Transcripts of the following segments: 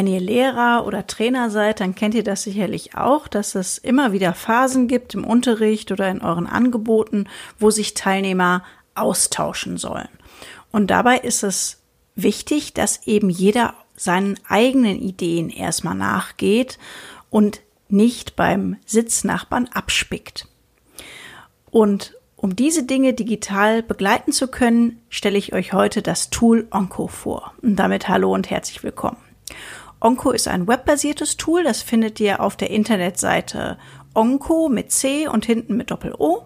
wenn ihr Lehrer oder Trainer seid, dann kennt ihr das sicherlich auch, dass es immer wieder Phasen gibt im Unterricht oder in euren Angeboten, wo sich Teilnehmer austauschen sollen. Und dabei ist es wichtig, dass eben jeder seinen eigenen Ideen erstmal nachgeht und nicht beim Sitznachbarn abspickt. Und um diese Dinge digital begleiten zu können, stelle ich euch heute das Tool Onco vor. Und damit hallo und herzlich willkommen. Onco ist ein webbasiertes Tool, das findet ihr auf der Internetseite Onco mit C und hinten mit Doppel-O.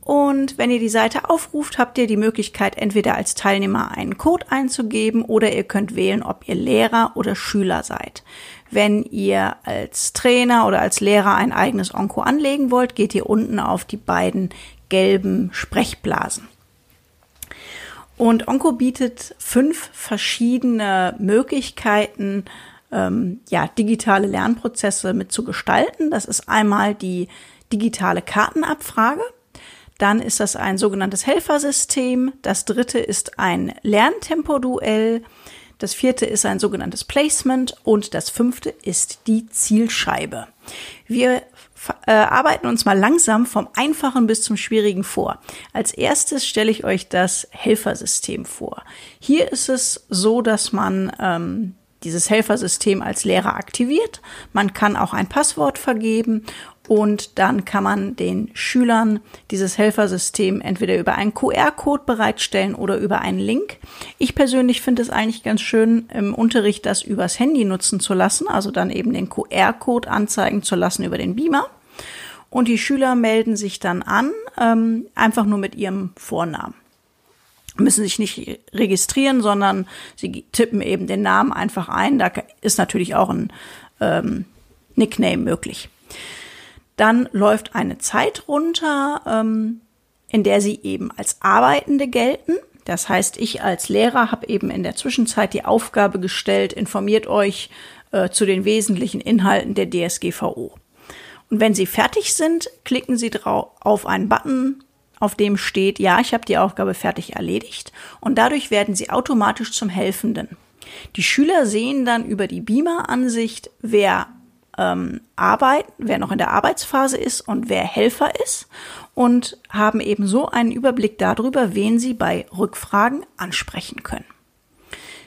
Und wenn ihr die Seite aufruft, habt ihr die Möglichkeit, entweder als Teilnehmer einen Code einzugeben oder ihr könnt wählen, ob ihr Lehrer oder Schüler seid. Wenn ihr als Trainer oder als Lehrer ein eigenes Onco anlegen wollt, geht ihr unten auf die beiden gelben Sprechblasen. Und Onco bietet fünf verschiedene Möglichkeiten, ähm, ja, digitale Lernprozesse mit zu gestalten. Das ist einmal die digitale Kartenabfrage. Dann ist das ein sogenanntes Helfersystem. Das dritte ist ein Lerntempoduell. Das vierte ist ein sogenanntes Placement und das fünfte ist die Zielscheibe. Wir äh, arbeiten uns mal langsam vom Einfachen bis zum Schwierigen vor. Als erstes stelle ich euch das Helfersystem vor. Hier ist es so, dass man ähm, dieses Helfersystem als Lehrer aktiviert. Man kann auch ein Passwort vergeben und dann kann man den Schülern dieses Helfersystem entweder über einen QR-Code bereitstellen oder über einen Link. Ich persönlich finde es eigentlich ganz schön, im Unterricht das übers Handy nutzen zu lassen, also dann eben den QR-Code anzeigen zu lassen über den Beamer. Und die Schüler melden sich dann an, ähm, einfach nur mit ihrem Vornamen müssen sich nicht registrieren, sondern sie tippen eben den Namen einfach ein. Da ist natürlich auch ein ähm, Nickname möglich. Dann läuft eine Zeit runter, ähm, in der sie eben als Arbeitende gelten. Das heißt, ich als Lehrer habe eben in der Zwischenzeit die Aufgabe gestellt, informiert euch äh, zu den wesentlichen Inhalten der DSGVO. Und wenn Sie fertig sind, klicken Sie drauf auf einen Button, auf dem steht, ja, ich habe die Aufgabe fertig erledigt. Und dadurch werden Sie automatisch zum Helfenden. Die Schüler sehen dann über die Beamer-Ansicht, wer ähm, Arbeit, wer noch in der Arbeitsphase ist und wer Helfer ist und haben eben so einen Überblick darüber, wen sie bei Rückfragen ansprechen können.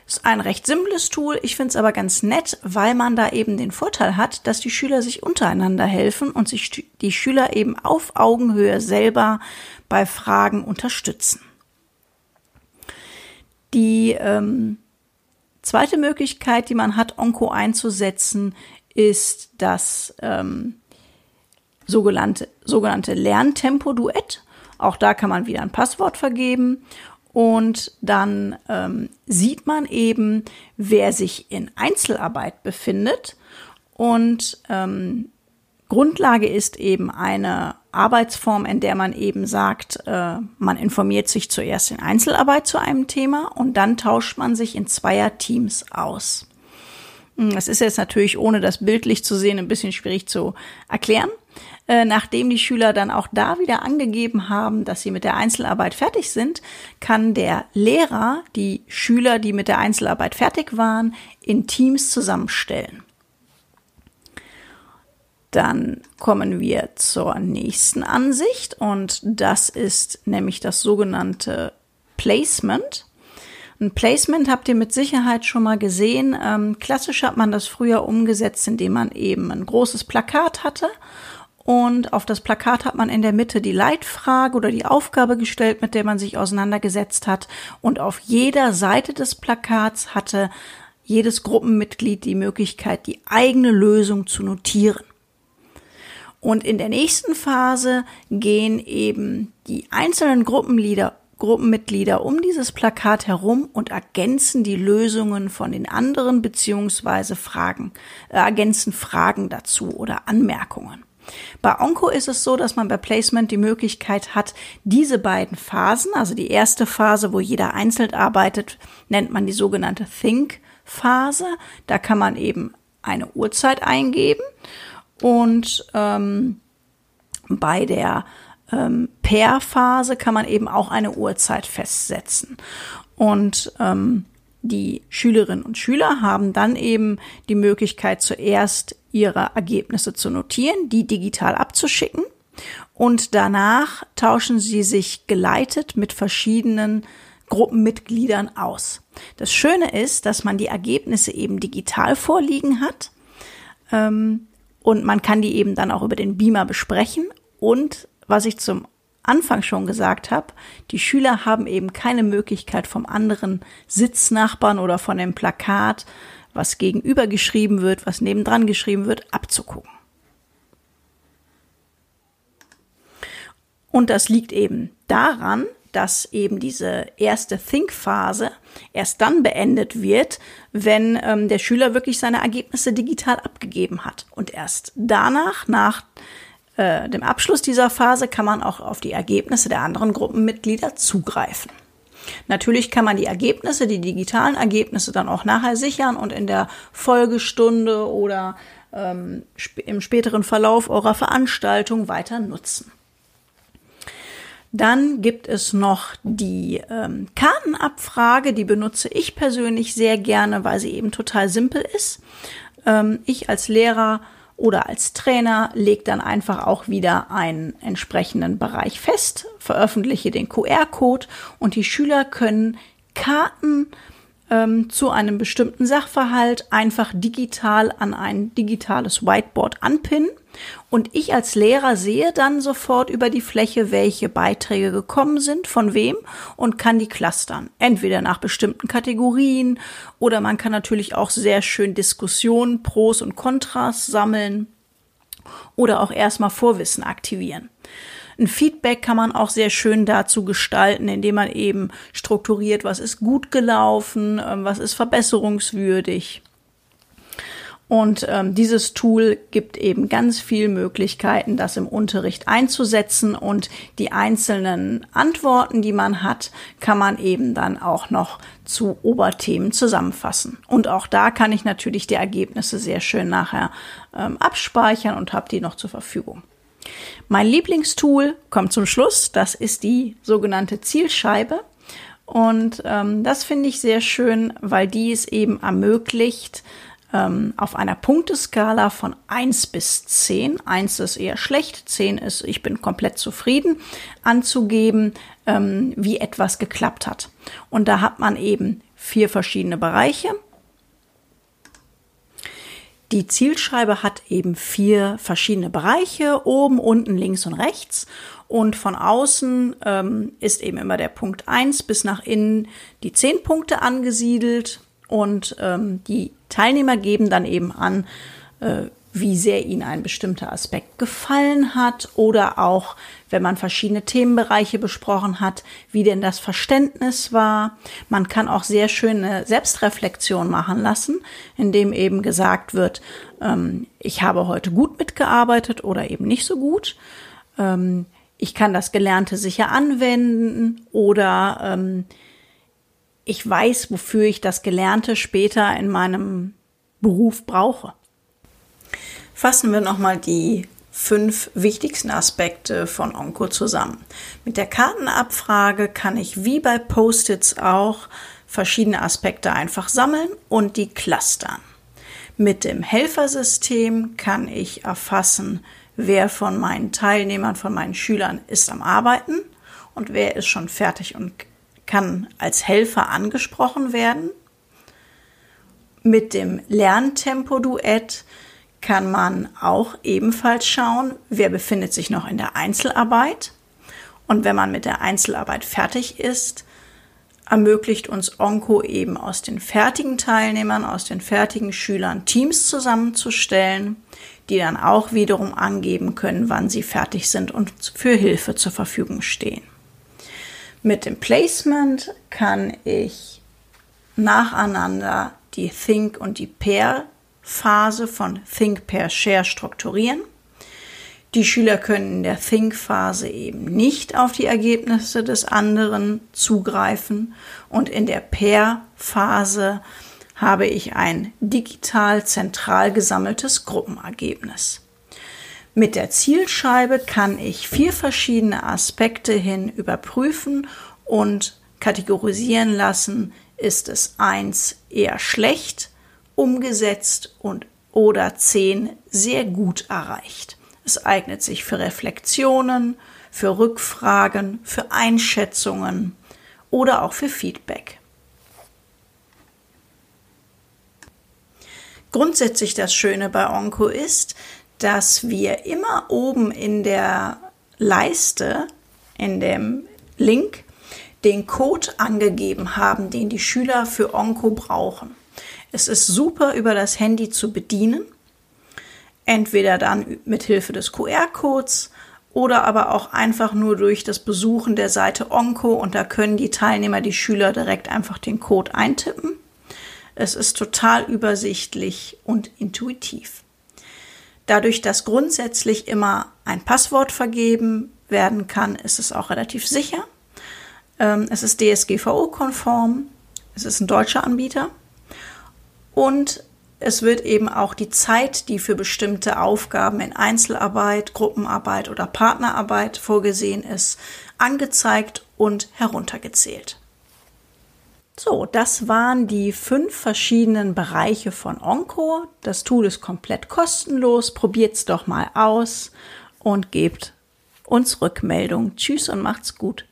Ist ein recht simples Tool. Ich finde es aber ganz nett, weil man da eben den Vorteil hat, dass die Schüler sich untereinander helfen und sich die Schüler eben auf Augenhöhe selber bei Fragen unterstützen. Die ähm, zweite Möglichkeit, die man hat, Onco einzusetzen, ist das ähm, sogenannte, sogenannte Lerntempo-Duett. Auch da kann man wieder ein Passwort vergeben und dann ähm, sieht man eben, wer sich in Einzelarbeit befindet. Und ähm, Grundlage ist eben eine Arbeitsform, in der man eben sagt, äh, man informiert sich zuerst in Einzelarbeit zu einem Thema und dann tauscht man sich in Zweierteams aus. Hm, das ist jetzt natürlich, ohne das bildlich zu sehen, ein bisschen schwierig zu erklären. Äh, nachdem die Schüler dann auch da wieder angegeben haben, dass sie mit der Einzelarbeit fertig sind, kann der Lehrer die Schüler, die mit der Einzelarbeit fertig waren, in Teams zusammenstellen. Dann kommen wir zur nächsten Ansicht und das ist nämlich das sogenannte Placement. Ein Placement habt ihr mit Sicherheit schon mal gesehen. Ähm, klassisch hat man das früher umgesetzt, indem man eben ein großes Plakat hatte und auf das Plakat hat man in der Mitte die Leitfrage oder die Aufgabe gestellt, mit der man sich auseinandergesetzt hat. Und auf jeder Seite des Plakats hatte jedes Gruppenmitglied die Möglichkeit, die eigene Lösung zu notieren. Und in der nächsten Phase gehen eben die einzelnen Gruppenleader Gruppenmitglieder um dieses Plakat herum und ergänzen die Lösungen von den anderen beziehungsweise Fragen, äh, ergänzen Fragen dazu oder Anmerkungen. Bei Onco ist es so, dass man bei Placement die Möglichkeit hat, diese beiden Phasen, also die erste Phase, wo jeder einzeln arbeitet, nennt man die sogenannte Think-Phase. Da kann man eben eine Uhrzeit eingeben und ähm, bei der ähm, Pair-Phase kann man eben auch eine Uhrzeit festsetzen. Und ähm, Die Schülerinnen und Schüler haben dann eben die Möglichkeit, zuerst ihre Ergebnisse zu notieren, die digital abzuschicken und danach tauschen sie sich geleitet mit verschiedenen Gruppenmitgliedern aus. Das Schöne ist, dass man die Ergebnisse eben digital vorliegen hat ähm, und man kann die eben dann auch über den Beamer besprechen und was ich zum Anfang schon gesagt habe, die Schüler haben eben keine Möglichkeit vom anderen Sitznachbarn oder von dem Plakat, was gegenüber geschrieben wird, was nebendran geschrieben wird, abzugucken. Und das liegt eben daran, dass eben diese erste Think-Phase erst dann beendet wird, wenn ähm, der Schüler wirklich seine Ergebnisse digital abgegeben hat. Und erst danach, nach äh, dem Abschluss dieser Phase kann man auch auf die Ergebnisse der anderen Gruppenmitglieder zugreifen. Natürlich kann man die Ergebnisse, die digitalen Ergebnisse dann auch nachher sichern und in der Folgestunde oder ähm, im späteren Verlauf eurer Veranstaltung weiter nutzen. Dann gibt es noch die ähm, Kartenabfrage, die benutze ich persönlich sehr gerne, weil sie eben total simpel ist. Ähm, ich als Lehrer oder als Trainer leg dann einfach auch wieder einen entsprechenden Bereich fest, veröffentliche den QR-Code und die Schüler können Karten ähm, zu einem bestimmten Sachverhalt einfach digital an ein digitales Whiteboard anpinnen. Und ich als Lehrer sehe dann sofort über die Fläche, welche Beiträge gekommen sind, von wem und kann die clustern. Entweder nach bestimmten Kategorien oder man kann natürlich auch sehr schön Diskussionen, Pros und Kontras sammeln oder auch erstmal Vorwissen aktivieren. Ein Feedback kann man auch sehr schön dazu gestalten, indem man eben strukturiert, was ist gut gelaufen, ähm, was ist verbesserungswürdig. Und ähm, dieses Tool gibt eben ganz viel Möglichkeiten, das im Unterricht einzusetzen und die einzelnen Antworten, die man hat, kann man eben dann auch noch zu Oberthemen zusammenfassen. Und auch da kann ich natürlich die Ergebnisse sehr schön nachher ähm, abspeichern und habe die noch zur Verfügung. Mein Lieblingstool kommt zum Schluss, das ist die sogenannte Zielscheibe. Und ähm, das finde ich sehr schön, weil die es eben ermöglicht, ähm, auf einer Punkteskala von 1 bis 10, 1 ist eher schlecht, 10 ist, ich bin komplett zufrieden, anzugeben, ähm, wie etwas geklappt hat. Und da hat man eben vier verschiedene Bereiche. Die Zielschreibe hat eben vier verschiedene Bereiche, oben, unten, links und rechts. Und von außen ähm, ist eben immer der Punkt 1 bis nach innen die 10 Punkte angesiedelt. Und ähm, die Teilnehmer geben dann eben an, äh, wie sehr ihnen ein bestimmter Aspekt gefallen hat oder auch, wenn man verschiedene Themenbereiche besprochen hat, wie denn das Verständnis war. Man kann auch sehr schöne Selbstreflexion machen lassen, indem eben gesagt wird, ähm, ich habe heute gut mitgearbeitet oder eben nicht so gut. Ähm, ich kann das Gelernte sicher anwenden oder ähm, ich weiß, wofür ich das Gelernte später in meinem Beruf brauche. Fassen wir nochmal die fünf wichtigsten Aspekte von Onco zusammen. Mit der Kartenabfrage kann ich wie bei Post-its auch verschiedene Aspekte einfach sammeln und die clustern. Mit dem Helfersystem kann ich erfassen, wer von meinen Teilnehmern, von meinen Schülern ist am Arbeiten und wer ist schon fertig und kann als Helfer angesprochen werden. Mit dem Lerntempo-Duett kann man auch ebenfalls schauen, wer befindet sich noch in der Einzelarbeit. Und wenn man mit der Einzelarbeit fertig ist, ermöglicht uns Onco eben aus den fertigen Teilnehmern, aus den fertigen Schülern Teams zusammenzustellen, die dann auch wiederum angeben können, wann sie fertig sind und für Hilfe zur Verfügung stehen. Mit dem Placement kann ich nacheinander die Think und die Pair Phase von Think Pair Share strukturieren. Die Schüler können in der Think-Phase eben nicht auf die Ergebnisse des anderen zugreifen und in der Pair-Phase habe ich ein digital zentral gesammeltes Gruppenergebnis. Mit der Zielscheibe kann ich vier verschiedene Aspekte hin überprüfen und kategorisieren lassen ist es eins eher schlecht umgesetzt und oder zehn sehr gut erreicht. Es eignet sich für Reflexionen, für Rückfragen, für Einschätzungen oder auch für Feedback. Grundsätzlich das Schöne bei Onco ist, dass wir immer oben in der Leiste, in dem Link, den Code angegeben haben, den die Schüler für Onco brauchen. Es ist super über das Handy zu bedienen, entweder dann mit Hilfe des QR-Codes oder aber auch einfach nur durch das Besuchen der Seite Onco und da können die Teilnehmer, die Schüler direkt einfach den Code eintippen. Es ist total übersichtlich und intuitiv. Dadurch, dass grundsätzlich immer ein Passwort vergeben werden kann, ist es auch relativ sicher. Ähm, es ist DSGVO-konform. Es ist ein deutscher Anbieter. Und es wird eben auch die Zeit, die für bestimmte Aufgaben in Einzelarbeit, Gruppenarbeit oder Partnerarbeit vorgesehen ist, angezeigt und heruntergezählt. So, das waren die fünf verschiedenen Bereiche von Onco. Das Tool ist komplett kostenlos. Probiert's doch mal aus und gebt uns Rückmeldung. Tschüss und macht's gut.